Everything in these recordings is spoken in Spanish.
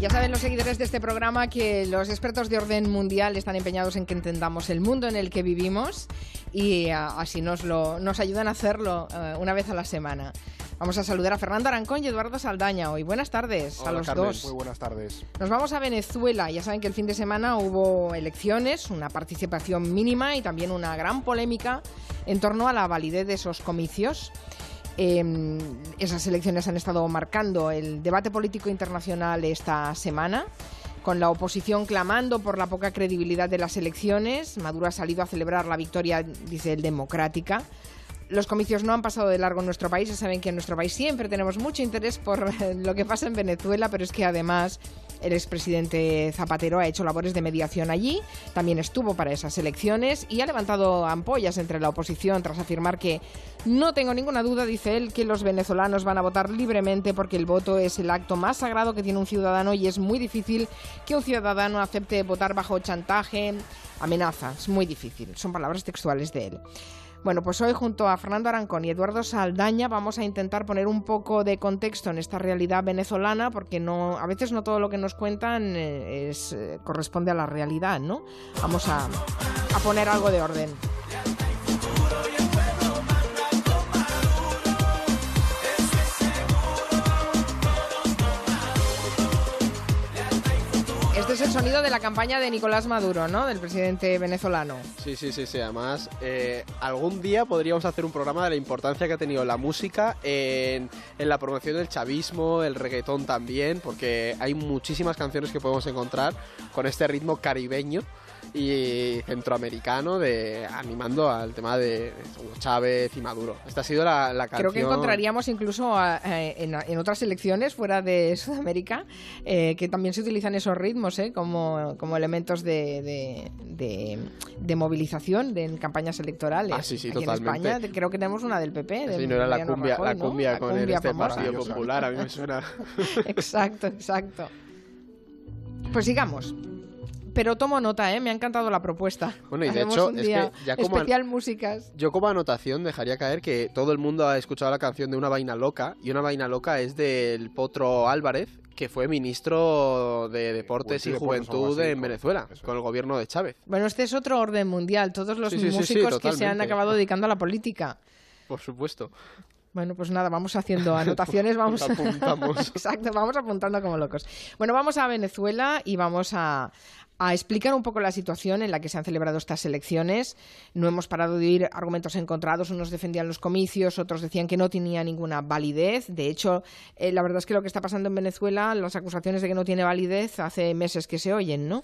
Ya saben los seguidores de este programa que los expertos de orden mundial están empeñados en que entendamos el mundo en el que vivimos y ah, así nos, lo, nos ayudan a hacerlo eh, una vez a la semana. Vamos a saludar a Fernando Arancón y Eduardo Saldaña hoy. Buenas tardes a los dos. Muy buenas tardes. Nos vamos a Venezuela. Ya saben que el fin de semana hubo elecciones, una participación mínima y también una gran polémica en torno a la validez de esos comicios. Em, esas elecciones han estado marcando el debate político internacional esta semana con la oposición clamando por la poca credibilidad de las elecciones. Maduro ha salido a celebrar la victoria, dice él, democrática. Los comicios no han pasado de largo en nuestro país. Ya saben que en nuestro país siempre tenemos mucho interés por lo que pasa en Venezuela, pero es que además el expresidente Zapatero ha hecho labores de mediación allí, también estuvo para esas elecciones y ha levantado ampollas entre la oposición tras afirmar que no tengo ninguna duda, dice él, que los venezolanos van a votar libremente porque el voto es el acto más sagrado que tiene un ciudadano y es muy difícil que un ciudadano acepte votar bajo chantaje, amenazas, muy difícil. Son palabras textuales de él. Bueno, pues hoy junto a Fernando Arancón y Eduardo Saldaña vamos a intentar poner un poco de contexto en esta realidad venezolana porque no a veces no todo lo que nos cuentan eh, eh, corresponde a la realidad, ¿no? Vamos a poner algo de orden. Este es el sonido de la campaña de Nicolás Maduro, ¿no? Del presidente venezolano. Sí, sí, sí, sí. Además, eh, algún día podríamos hacer un programa de la importancia que ha tenido la música en, en, la promoción del chavismo, el reggaetón también, porque hay muchísimas canciones que podemos encontrar con este ritmo caribeño y centroamericano de animando al tema de Hugo Chávez y Maduro. Esta ha sido la, la canción. Creo que encontraríamos incluso eh, en, en, otras elecciones fuera de Sudamérica eh, que también se utilizan esos ritmos eh, como, como elementos de, de, de, de movilización de, en campañas electorales. Ah, sí, sí, Aquí totalmente. en España creo que tenemos una del PP. Del sí, no era la cumbia, Rajoy, la ¿no? cumbia La con cumbia el este. Partido Popular, a mí me suena. exacto, exacto. Pues sigamos. Pero tomo nota, ¿eh? Me ha encantado la propuesta. Bueno, y de hecho, un es que ya como especial músicas. Yo como anotación dejaría caer que todo el mundo ha escuchado la canción de Una Vaina Loca y Una Vaina Loca es del Potro Álvarez, que fue ministro de Deportes y deportes, Juventud así, en Venezuela, eso con el gobierno de Chávez. Bueno, este es otro orden mundial. Todos los Sí, sí, sí, sí, músicos que se han acabado dedicando a la política. Por supuesto. Bueno, pues nada, vamos haciendo anotaciones, vamos Apuntamos. Exacto, vamos apuntando como locos. Bueno, vamos a Venezuela y vamos a, a explicar un poco la situación en la que se han celebrado estas elecciones. No hemos parado de oír argumentos encontrados. Unos defendían los comicios, otros decían que no tenía ninguna validez. De hecho, eh, la verdad es que lo que está pasando en Venezuela, las acusaciones de que no tiene validez, hace meses que se oyen, ¿no?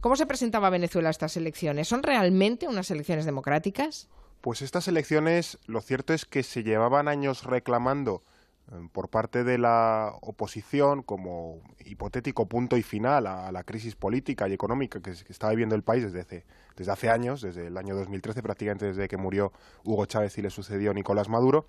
¿Cómo se presentaba Venezuela a estas elecciones? ¿Son realmente unas elecciones democráticas? Pues estas elecciones, lo cierto es que se llevaban años reclamando eh, por parte de la oposición como hipotético punto y final a la crisis política y económica que, que estaba viviendo el país desde hace, desde hace años, desde el año 2013 prácticamente desde que murió Hugo Chávez y le sucedió Nicolás Maduro.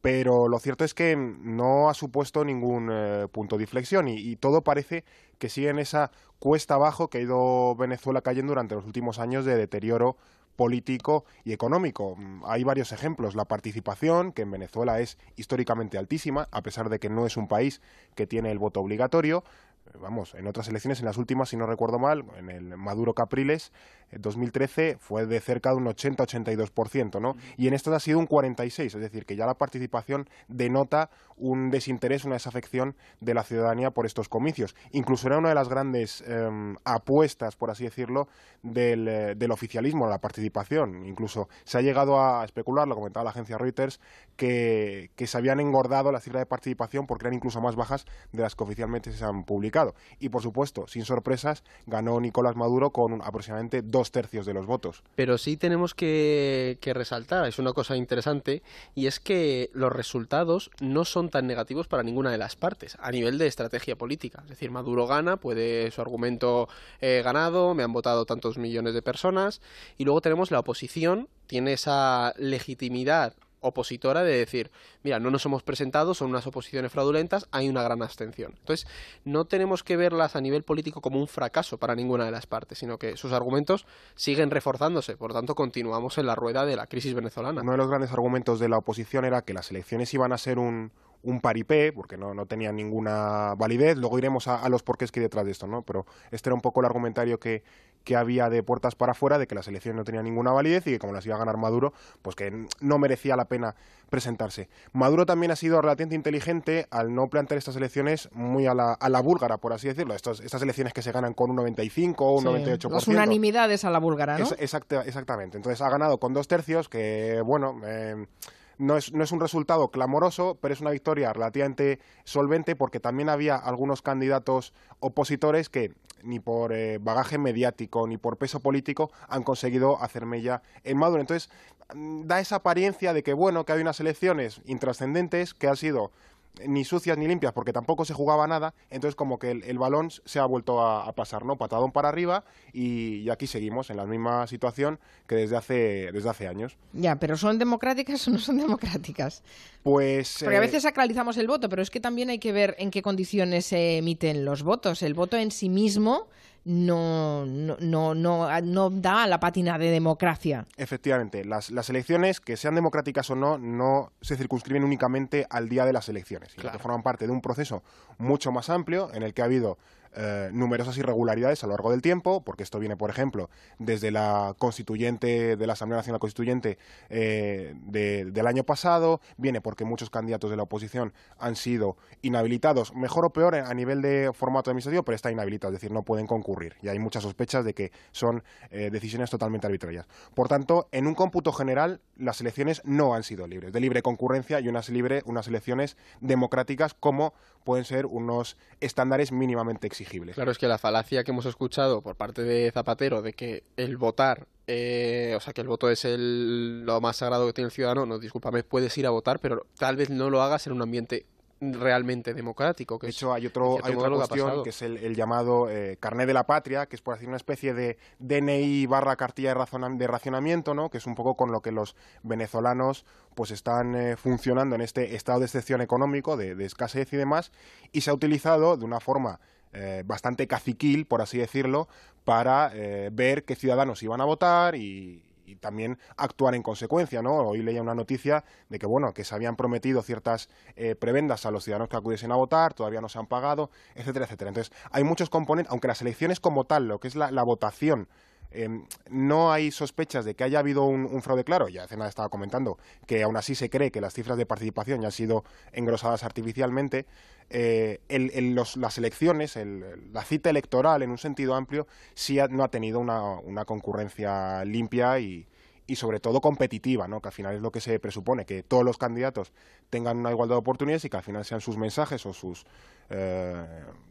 Pero lo cierto es que no ha supuesto ningún eh, punto de inflexión y, y todo parece que sigue en esa cuesta abajo que ha ido Venezuela cayendo durante los últimos años de deterioro político y económico. Mm, Hay varios ejemplos. La participación, que en Venezuela es históricamente altísima, a pesar de que no es un país que tiene el voto obligatorio. Eh, Vamos, en otras elecciones, en las últimas, si no recuerdo mal, en el Maduro Capriles, 2013 fue de cerca de un 80-82%, ¿no? Y en estas ha sido un 46%, es decir, que ya la participación denota un desinterés, una desafección de la ciudadanía por estos comicios. Incluso era una de las grandes em, apuestas, por así decirlo, del, eh, del oficialismo, la participación. Incluso se ha llegado a especular, lo comentaba la agencia Reuters, que, que se habían engordado la cifra de participación porque eran incluso más bajas de las que oficialmente se han publicado. Y por supuesto, sin sorpresas, ganó Nicolás Maduro con aproximadamente dos tercios de los votos. Pero sí tenemos que, que resaltar, es una cosa interesante, y es que los resultados no son tan negativos para ninguna de las partes, a nivel de estrategia política. Es decir, Maduro gana, puede su argumento eh, ganado, me han votado tantos millones de personas, y luego tenemos la oposición, tiene esa legitimidad opositora de decir, mira, no nos hemos presentado, son unas oposiciones fraudulentas, hay una gran abstención. Entonces, no tenemos que verlas a nivel político como un fracaso para ninguna de las partes, sino que sus argumentos siguen reforzándose. Por tanto, continuamos en la rueda de la crisis venezolana. Uno de los grandes argumentos de la oposición era que las elecciones iban a ser un, un paripé, porque no, no tenía ninguna validez. Luego iremos a, a los porqués que hay detrás de esto, ¿no? Pero este era un poco el argumentario que, que había de puertas para afuera, de que las elecciones no tenían ninguna validez y que como las iba a ganar Maduro, pues que no merecía la pena presentarse. Maduro también ha sido relativamente inteligente al no plantear estas elecciones muy a la, a la búlgara, por así decirlo. Estos, estas elecciones que se ganan con un 95 o un Sí, 98%. Las unanimidades a la búlgara, ¿no? Es- exacta- exactamente. Entonces ha ganado con dos tercios, que bueno, eh, no, es, no es un resultado clamoroso, pero es una victoria relativamente solvente porque también había algunos candidatos opositores que ni por eh, bagaje mediático ni por peso político han conseguido hacer mella en Maduro. Entonces mm, da esa apariencia de que bueno, que hay unas elecciones intrascendentes que han sido ni sucias ni limpias porque tampoco se jugaba nada, entonces como que el, el balón se ha vuelto a, a pasar, ¿no? Patadón para arriba y, y aquí seguimos en la misma situación que desde hace, desde hace años. Ya, pero ¿son democráticas o no son democráticas? Pues... Porque a eh, veces sacralizamos el voto, pero es que también hay que ver en qué condiciones se emiten los votos. El voto en sí mismo no, no, no, no, no da la pátina de democracia. Efectivamente, las, las elecciones, que sean democráticas o no, no se circunscriben únicamente al día de las elecciones, sino Claro. que forman parte de un proceso mucho más amplio en el que ha habido eh, numerosas irregularidades a lo largo del tiempo, porque esto viene, por ejemplo, desde la constituyente de la Asamblea Nacional Constituyente eh, de- del año pasado, viene porque muchos candidatos de la oposición han sido inhabilitados, mejor o peor a nivel de formato administrativo, pero está inhabilitado, es decir, no pueden concurrir. Y hay muchas sospechas de que son eh, decisiones totalmente arbitrarias. Por tanto, en un cómputo general, las elecciones no han sido libres, de libre concurrencia y unas, libre, unas elecciones democráticas como pueden ser unos estándares mínimamente exigibles. Claro, es que la falacia que hemos escuchado por parte de Zapatero de que el votar, eh, o sea, que el voto es el, lo más sagrado que tiene el ciudadano, no, discúlpame, puedes ir a votar, pero tal vez no lo hagas en un ambiente realmente democrático. Que De es- hecho, hay, otro, hay otra que cuestión que es el, el llamado eh, carné de la patria, que es por decir una especie de DNI barra cartilla de racionamiento, ¿no? que es un poco con lo que los venezolanos pues están eh, funcionando en este estado de excepción económico, de, de escasez y demás, y se ha utilizado de una forma eh, bastante caciquil, por así decirlo, para eh, ver qué ciudadanos iban a votar y, y también actuar en consecuencia, ¿no? Hoy leía una noticia de que, bueno, que se habían prometido ciertas eh, prebendas a los ciudadanos que acudiesen a votar, todavía no se han pagado, etcétera, etcétera. Entonces, hay muchos componentes, aunque las elecciones como tal, lo que es la, la votación, eh, no hay sospechas de que haya habido un, fraude claro, ya hace nada estaba comentando que aún así se cree que las cifras de participación ya han sido engrosadas artificialmente, eh, el- las elecciones, el- la cita electoral en un sentido amplio, sí no ha tenido una, concurrencia limpia y, y sobre todo competitiva, ¿no? que al final es lo que se presupone, que todos los candidatos tengan una igualdad de oportunidades y que al final sean sus mensajes o sus eh,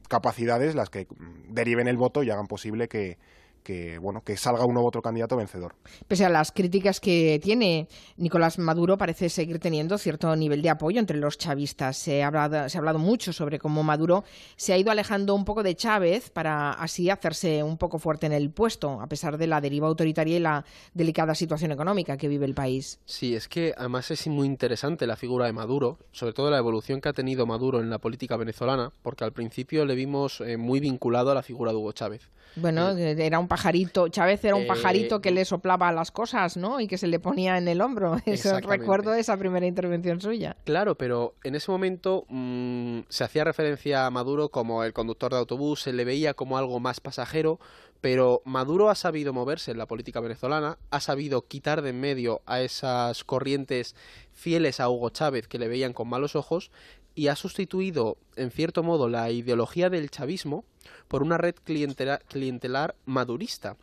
capacidades las que mm, deriven el voto y hagan posible que, que, bueno, que salga uno u otro candidato vencedor. Pese a las críticas que tiene, Nicolás Maduro parece seguir teniendo cierto nivel de apoyo entre los chavistas. Se ha hablado, se ha hablado mucho sobre cómo Maduro se ha ido alejando un poco de Chávez para así hacerse un poco fuerte en el puesto, a pesar de la deriva autoritaria y la delicada situación económica que vive el país. Sí, es que además es muy interesante la figura de Maduro, sobre todo la evolución que ha tenido Maduro en la política venezolana, porque al principio le vimos eh, muy vinculado a la figura de Hugo Chávez. Bueno, era un pajarito, Chávez era un Eh, pajarito que le soplaba las cosas, ¿no? Y que se le ponía en el hombro. Eso recuerdo esa primera intervención suya. Claro, pero en ese momento mm, se hacía referencia a Maduro como el conductor de autobús, se le veía como algo más pasajero, pero Maduro ha sabido moverse en la política venezolana, ha sabido quitar de en medio a esas corrientes fieles a Hugo Chávez que le veían con malos ojos y ha sustituido, en cierto modo, la ideología del chavismo por una red clientela- clientelar madurista.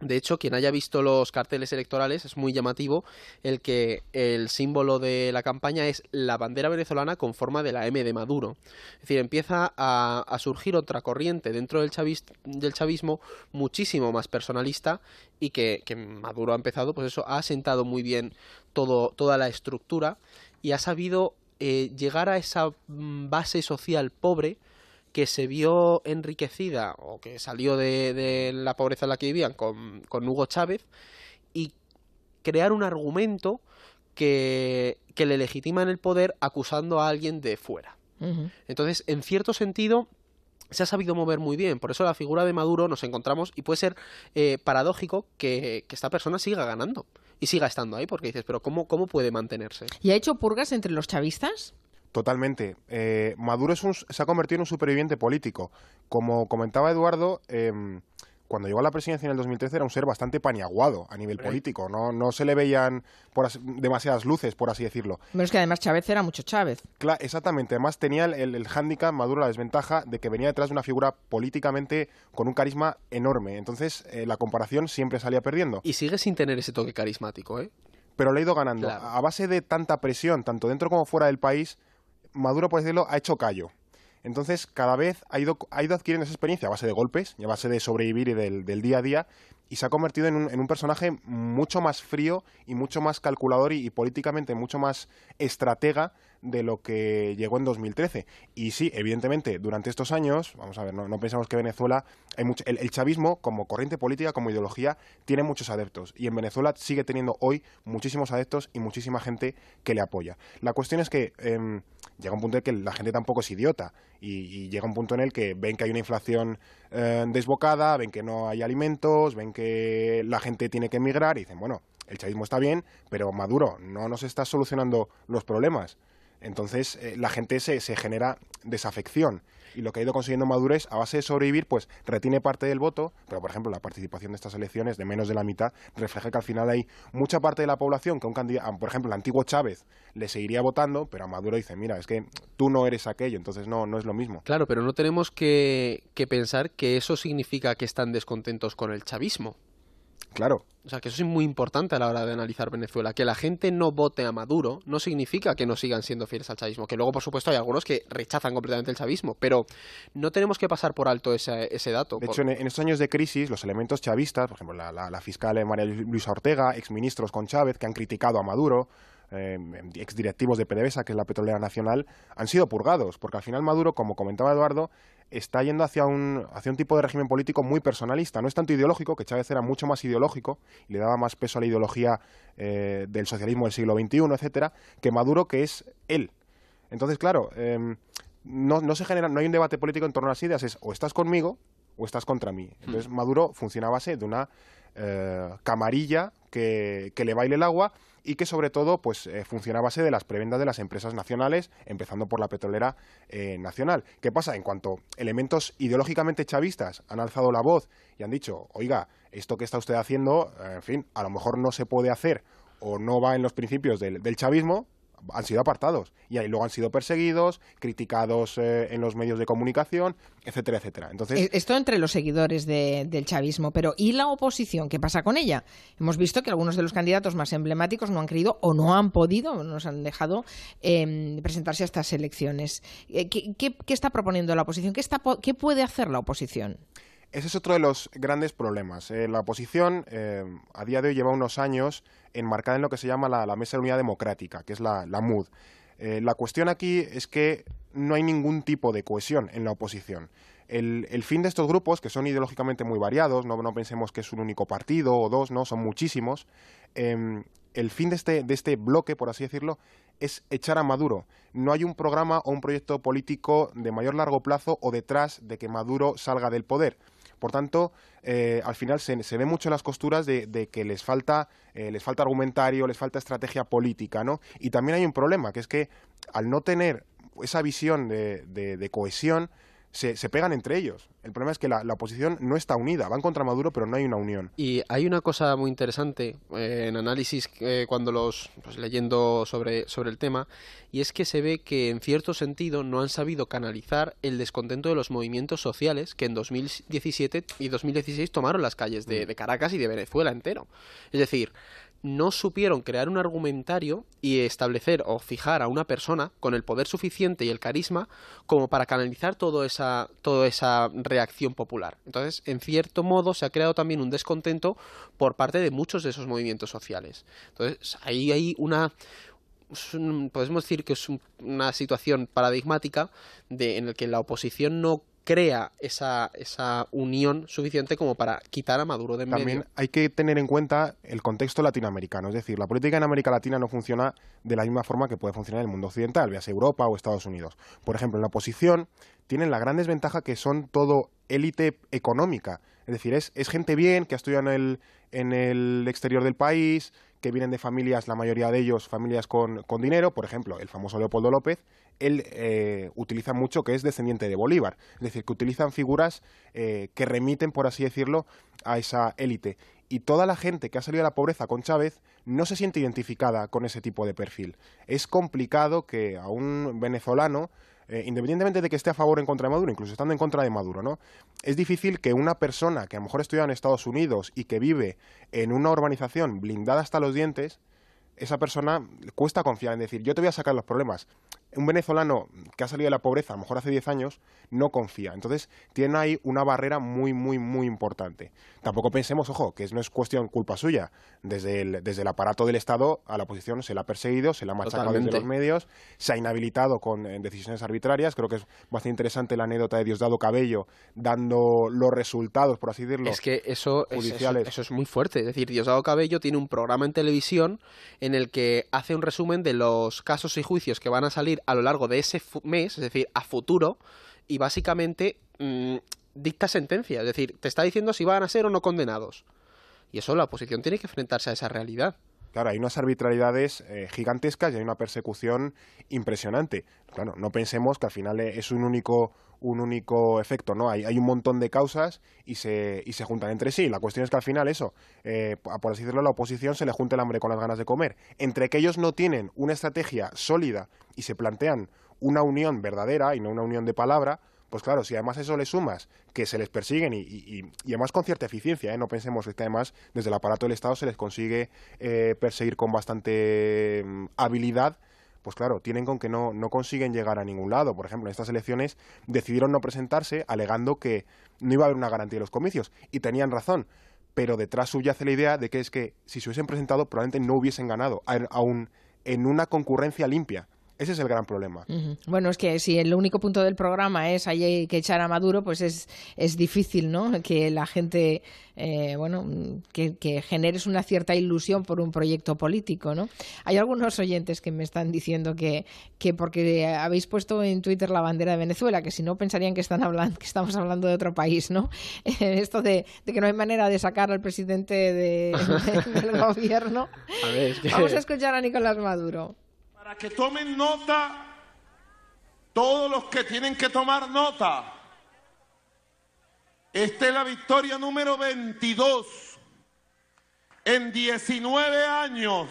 De hecho, quien haya visto los carteles electorales es muy llamativo el que el símbolo de la campaña es la bandera venezolana con forma de la M de Maduro. Es decir, empieza a, surgir otra corriente dentro del, chavis- del chavismo muchísimo más personalista y que, que Maduro ha empezado, pues eso, ha asentado muy bien todo, toda la estructura y ha sabido eh, llegar a esa mm, base social pobre que se vio enriquecida o que salió de, de la pobreza en la que vivían con, con Hugo Chávez y crear un argumento que, que le legitima en el poder acusando a alguien de fuera. Entonces, en cierto sentido, se ha sabido mover muy bien. Por eso la figura de Maduro nos encontramos y puede ser eh, paradójico que, que esta persona siga ganando y siga estando ahí, porque dices, pero ¿cómo, cómo puede mantenerse? ¿Y ha hecho purgas entre los chavistas? Totalmente. Eh, Maduro es un, se ha convertido en un superviviente político. Como comentaba Eduardo, em, cuando llegó a la presidencia en el 2013 era un ser bastante paniaguado a nivel político. No, no se le veían por demasiadas luces, por así decirlo. Pero es que además Chávez era mucho Chávez. Claro, exactamente. Además tenía el, el, hándicap, Maduro, la desventaja de que venía detrás de una figura políticamente con un carisma enorme. Entonces eh, la comparación siempre salía perdiendo. Y sigue sin tener ese toque carismático, ¿eh? Pero le ha ido ganando. A base de tanta presión, tanto dentro como fuera del país, Maduro, por decirlo, ha hecho callo. Entonces, cada vez ha ido, ha ido adquiriendo esa experiencia a base de golpes, a base de sobrevivir y del, día a día, y se ha convertido en un, en un, personaje mucho más frío y mucho más calculador y, políticamente mucho más estratega de lo que llegó en 2013. Y sí, evidentemente, durante estos años, vamos a ver, no, pensamos que Venezuela, hay mucho, el, chavismo como corriente política, como ideología, tiene muchos adeptos. Y en Venezuela sigue teniendo hoy muchísimos adeptos y muchísima gente que le apoya. La cuestión es que em, llega un punto en que la gente tampoco es idiota. Y, llega un punto en el que ven que hay una inflación eh, desbocada, ven que no hay alimentos, ven que la gente tiene que emigrar y dicen, bueno, el chavismo está bien, pero Maduro no nos está solucionando los problemas. Entonces eh, la gente se, se genera desafección y lo que ha ido consiguiendo Maduro es, a base de sobrevivir, pues retiene parte del voto, pero por ejemplo la participación de estas elecciones de menos de la mitad refleja que al final hay mucha parte de la población que un candidato, por ejemplo, el antiguo Chávez le seguiría votando, pero a Maduro dice, mira, es que tú no eres aquello, entonces no, no es lo mismo. Claro, pero no tenemos que, que pensar que eso significa que están descontentos con el chavismo. Claro. O sea, que eso es muy importante a la hora de analizar Venezuela. Que la gente no vote a Maduro no significa que no sigan siendo fieles al chavismo. Que luego, por supuesto, hay algunos que rechazan completamente el chavismo. Pero no tenemos que pasar por alto ese, ese dato. De hecho, en, estos años de crisis, los elementos chavistas, por ejemplo, la, la, la fiscal María Luisa Ortega, exministros con Chávez, que han criticado a Maduro, eh, exdirectivos de PDVSA, que es la petrolera nacional, han sido purgados, porque al final Maduro, como comentaba Eduardo, está yendo hacia un, hacia un tipo de régimen político muy personalista. No es tanto ideológico, que Chávez era mucho más ideológico y le daba más peso a la ideología eh, del socialismo del siglo XXI, etcétera, que Maduro, que es él. Entonces, claro, em, no, no, se genera, no hay un debate político en torno a las ideas, es o estás conmigo o estás contra mí. Entonces, hmm. Maduro funciona a base de una eh, camarilla que, que le baile el agua y que sobre todo pues eh, funciona a base de las prebendas de las empresas nacionales, empezando por la petrolera eh, nacional. ¿Qué pasa? En cuanto elementos ideológicamente chavistas han alzado la voz y han dicho, oiga, esto que está usted haciendo, en fin, a lo mejor no se puede hacer o no va en los principios del chavismo, han sido apartados y ahí luego han sido perseguidos, criticados eh, en los medios de comunicación, etcétera, etcétera. Entonces, eh, Esto entre los seguidores del chavismo, pero ¿y la oposición? ¿Qué pasa con ella? Hemos visto que algunos de los candidatos más emblemáticos no han querido o no han podido, no nos han dejado em, presentarse a estas elecciones. Eh, ¿Qué, está proponiendo la oposición? ¿Qué, está, ¿Qué puede hacer la oposición? Ese es otro de los grandes problemas. la oposición a día de hoy lleva unos años enmarcada en lo que se llama la, Mesa de Unidad Democrática, que es la, MUD. Eh, la cuestión aquí es que no hay ningún tipo de cohesión en la oposición. El, fin de estos grupos, que son ideológicamente muy variados, no, pensemos que es un único partido o dos, no, son muchísimos, em, el fin de este, de este bloque, por así decirlo, es echar a Maduro. No hay un programa o un proyecto político de mayor largo plazo o detrás de que Maduro salga del poder. Por tanto, eh, al final se, ve mucho las costuras de, que les falta, eh, les falta argumentario, les falta estrategia política, ¿no? Y también hay un problema, que es que al no tener esa visión de cohesión, se, se, pegan entre ellos. El problema es que la, oposición no está unida, van contra Maduro, pero no hay una unión. Y hay una cosa muy interesante eh, en análisis eh, cuando los pues, leyendo sobre, sobre el tema, y es que se ve que en cierto sentido no han sabido canalizar el descontento de los movimientos sociales que en 2017 y 2016 tomaron las calles de, de Caracas y de Venezuela entero. Es decir, no supieron crear un argumentario y establecer o fijar a una persona con el poder suficiente y el carisma como para canalizar toda esa, toda esa reacción popular. Entonces, en cierto modo, se ha creado también un descontento por parte de muchos de esos movimientos sociales. Entonces, ahí hay una, podemos decir que es una situación paradigmática de, en la que la oposición no crea esa, esa unión suficiente como para quitar a Maduro de en También hay que tener en cuenta el contexto latinoamericano, es decir, la política en América Latina no funciona de la misma forma que puede funcionar en el mundo occidental, veas Europa o Estados Unidos. Por ejemplo, en la oposición tienen la gran desventaja que son todo élite económica, es decir, es, es gente bien que ha estudiado en el, en el exterior del país, que vienen de familias, la mayoría de ellos familias con, con dinero, por ejemplo, el famoso Leopoldo López, él eh, utiliza mucho que es descendiente de Bolívar, es decir, que utilizan figuras eh, que remiten, por así decirlo, a esa élite. Y toda la gente que ha salido de la pobreza con Chávez no se siente identificada con ese tipo de perfil. Es complicado que a un venezolano eh, independientemente de que esté a favor o en contra de Maduro, incluso estando en contra de Maduro, ¿no? Es difícil que una persona que a lo mejor estudia en Estados Unidos y que vive en una urbanización blindada hasta los dientes, esa persona cuesta confiar en decir, yo te voy a sacar los problemas un venezolano que ha salido de la pobreza, a lo mejor hace 10 años, no confía. Entonces, tiene ahí una barrera muy, muy, muy importante. Tampoco pensemos, ojo, que no es cuestión culpa suya. Desde el, desde el aparato del Estado a la oposición se la ha perseguido, se la ha machacado desde los medios, se ha inhabilitado con decisiones arbitrarias. Creo que es bastante interesante la anécdota de Diosdado Cabello dando los resultados, por así decirlo, es que eso, judiciales. eso, es muy fuerte. Es decir, Diosdado Cabello tiene un programa en televisión en el que hace un resumen de los casos y juicios que van a salir a lo largo de ese mes, es decir, a futuro, y básicamente mm, dicta sentencia, es decir, te está diciendo si van a ser o no condenados. Y eso la oposición tiene que enfrentarse a esa realidad. Claro, hay unas arbitrariedades eh, gigantescas y hay una persecución impresionante. Claro, no pensemos que al final es un único, un único efecto, ¿no? Hay, hay un montón de causas y se, y se juntan entre sí. La cuestión es que al final eso, eh, por así decirlo, a la oposición se le junta el hambre con las ganas de comer. Entre que ellos no tienen una estrategia sólida y se plantean una unión verdadera y no una unión de palabra, pues claro, si además eso le sumas que se les persiguen y, además con cierta eficiencia, ¿eh? no pensemos que además desde el aparato del Estado se les consigue eh, perseguir con bastante mm, habilidad, pues claro, tienen con que no, no consiguen llegar a ningún lado. Por ejemplo, en estas elecciones decidieron no presentarse alegando que no iba a haber una garantía de los comicios y tenían razón. Pero detrás subyace la idea de que es que si se hubiesen presentado probablemente no hubiesen ganado, aún en una concurrencia limpia. Ese es el gran problema. Bueno, es que si el único punto del programa es hay que echar a Maduro, pues es, es difícil, ¿no? Que la gente, eh, bueno, que, generes una cierta ilusión por un proyecto político, ¿no? Hay algunos oyentes que me están diciendo que, que porque habéis puesto en Twitter la bandera de Venezuela, que si no pensarían que están hablando, que estamos hablando de otro país, ¿no? Esto de, que no hay manera de sacar al presidente de, del gobierno. Vamos a escuchar a Nicolás Maduro. Para que tomen nota todos los que tienen que tomar nota. Esta es la victoria número 22 en 19 años,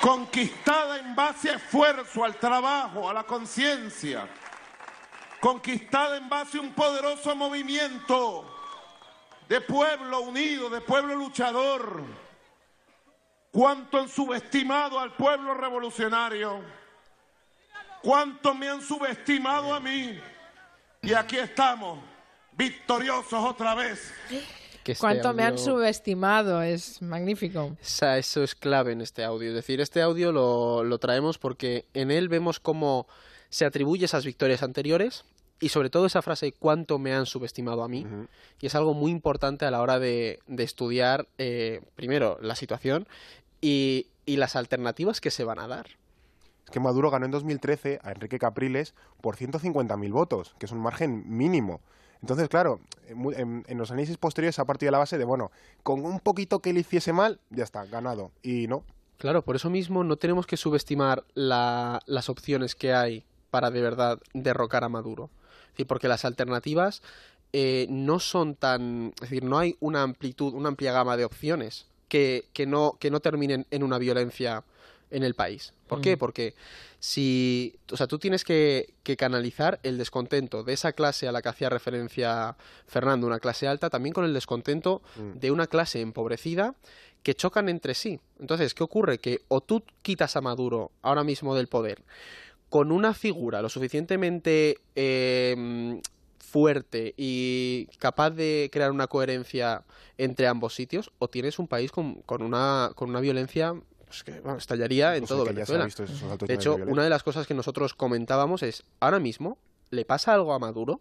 conquistada en base a esfuerzo, al trabajo, a la conciencia, conquistada en base a un poderoso movimiento de pueblo unido, de pueblo luchador cuánto han subestimado al pueblo revolucionario, cuánto me han subestimado a mí. Y aquí estamos, victoriosos otra vez. Este cuánto me han subestimado, es magnífico. eso es clave en este audio. Es decir, este audio lo, lo traemos porque en él vemos cómo se atribuye esas victorias anteriores y sobre todo esa frase cuánto me han subestimado a mí y es algo muy importante a la hora de, estudiar eh, primero la situación y, las alternativas que se van a dar. Es que Maduro ganó en 2013 a Enrique Capriles por 150.000 votos, que es un margen mínimo. Entonces, claro, en, los análisis posteriores ha partido de la base de, bueno, con un poquito que le hiciese mal, ya está, ganado. Y no. Claro, por eso mismo no tenemos que subestimar las opciones que hay para de verdad derrocar a Maduro. porque las alternativas eh, no son tan... Es decir, no hay una amplitud, una amplia gama de opciones que, que, no, que no terminen en una violencia en el país. ¿Por qué? Porque si, o sea, tú tienes que, que, canalizar el descontento de esa clase a la que hacía referencia Fernando, una clase alta, también con el descontento mm. de una clase empobrecida que chocan entre sí. Entonces, ¿qué ocurre? Que o tú quitas a Maduro ahora mismo del poder con una figura lo suficientemente eh, fuerte y capaz de crear una coherencia entre ambos sitios, o tienes un país con, con una, con una violencia pues que estallaría en todo Venezuela. De hecho, una de las cosas que nosotros comentábamos es, ahora mismo, ¿le pasa algo a Maduro?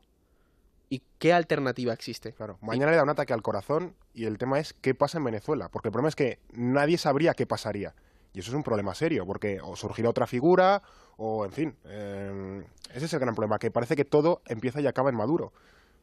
¿Y qué alternativa existe? Claro, mañana le da un ataque al corazón y el tema es qué pasa en Venezuela, porque el problema es que nadie sabría qué pasaría. Y eso es un problema serio, porque o surgirá otra figura, o en fin, em, ese es el gran problema, que parece que todo empieza y acaba en Maduro.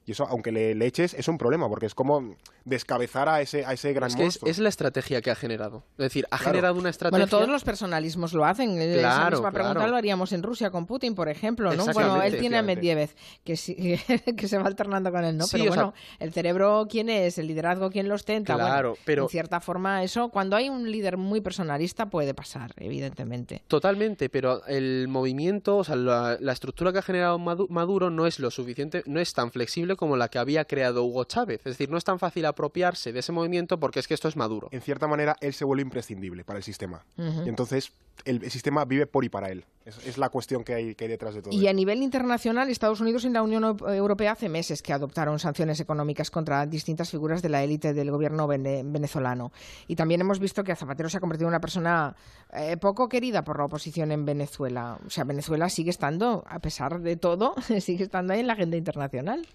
Y eso, aunque le, le eches, es un problema, porque es como descabezar a ese, a ese gran Es que es, monstruo. es la estrategia que ha generado. Es decir, ha Claro. generado una estrategia. Bueno, todos los personalismos lo hacen. Esa Claro, misma pregunta claro. lo haríamos en Rusia con Putin, por ejemplo, ¿no? Bueno, él tiene a. Medvedev, que, sí- que se va alternando con él, ¿no? Sí, pero sea- bueno, el cerebro, ¿quién es? El liderazgo, ¿quién lo ostenta? Bueno, Claro, pero- En cierta forma, eso, cuando hay un líder muy personalista, puede pasar, evidentemente. Totalmente, pero el movimiento, o sea, la, la estructura que ha generado Madu- Maduro no es lo suficiente, no es tan flexible como la que había creado Hugo Chávez. Es decir, no es tan fácil apropiarse de ese movimiento porque es que esto es Maduro. En cierta manera, él se vuelve imprescindible para el sistema. Y entonces, el, el sistema vive por y para él. Es, es la cuestión que hay, que hay detrás de todo. Y a nivel internacional, Estados Unidos y la Unión Eu- Europea hace meses que adoptaron sanciones económicas contra distintas figuras de la élite del gobierno vene- venezolano. Y también hemos visto que Zapatero se ha convertido en una persona eh, poco querida por la oposición en Venezuela. O sea, Venezuela sigue estando, a pesar de todo, sigue estando ahí en la agenda internacional.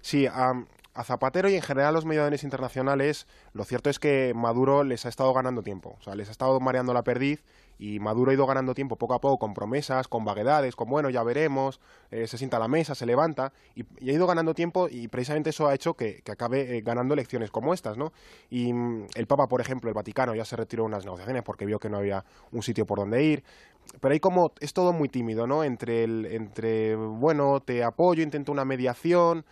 Sí, a, Zapatero y en general a los mediadores internacionales, lo cierto es que Maduro les ha estado ganando tiempo. O sea, les ha estado mareando la perdiz y Maduro ha ido ganando tiempo poco a poco con promesas, con vaguedades, con bueno, ya veremos, eh, se sienta a la mesa, se levanta y, ha ido ganando tiempo y precisamente eso ha hecho que, que acabe eh, ganando elecciones como estas, ¿no? Y mm, el Papa, por ejemplo, el Vaticano ya se retiró de unas negociaciones porque vio que no había un sitio por donde ir. Pero hay como, es todo muy tímido, ¿no? Entre, el, entre bueno, te apoyo, intento una mediación,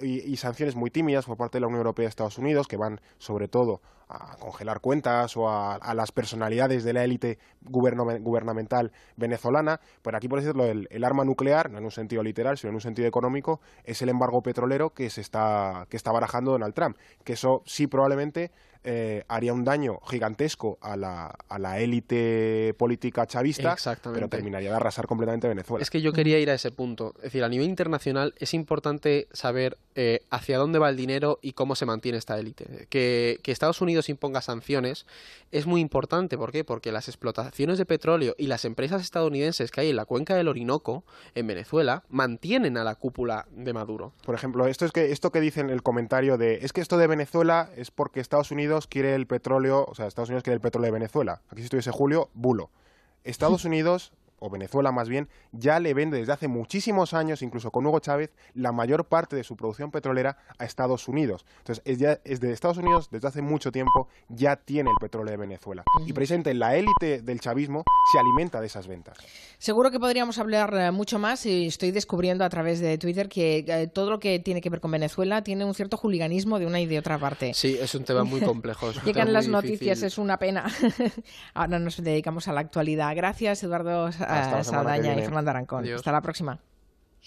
y, y sanciones muy tímidas por parte de la Unión Europea y Estados Unidos que van sobre todo a congelar cuentas o a, las personalidades de la élite gubernamental venezolana. Pero aquí, por decirlo, el, el arma nuclear, no en un sentido literal, sino en un sentido económico, es el embargo petrolero que se está, que está barajando Donald Trump. Que eso sí probablemente eh, haría un daño gigantesco a la, a la élite política chavista, pero terminaría de arrasar completamente Venezuela. Es que yo quería ir a ese punto. Es decir, a nivel internacional es importante saber eh, hacia dónde va el dinero y cómo se mantiene esta élite. Que, que Estados Unidos imponga sanciones es muy importante. ¿Por qué? Porque las explotaciones de petróleo y las empresas estadounidenses que hay en la cuenca del Orinoco, en Venezuela, mantienen a la cúpula de Maduro. Por ejemplo, esto es que esto que dicen el comentario de es que esto de Venezuela es porque Estados Unidos quiere el petróleo, o sea, Estados Unidos quiere el petróleo de Venezuela. Aquí si estuviese Julio, bulo. Estados Unidos o Venezuela más bien, ya le vende desde hace muchísimos años, incluso con Hugo Chávez, la mayor parte de su producción petrolera a Estados Unidos. Entonces, es, ya, es de Estados Unidos desde hace mucho tiempo ya tiene el petróleo de Venezuela. Y precisamente la élite del chavismo se alimenta de esas ventas. Seguro que podríamos hablar eh, mucho más y estoy descubriendo a través de Twitter que eh, todo lo que tiene que ver con Venezuela tiene un cierto juliganismo de una y de otra parte. Sí, es un tema muy complejo. Llegan las difícil. noticias, es una pena. Ahora nos dedicamos a la actualidad. Gracias, Eduardo que Saldaña y. Fernando Arancón. Adiós. Hasta la próxima.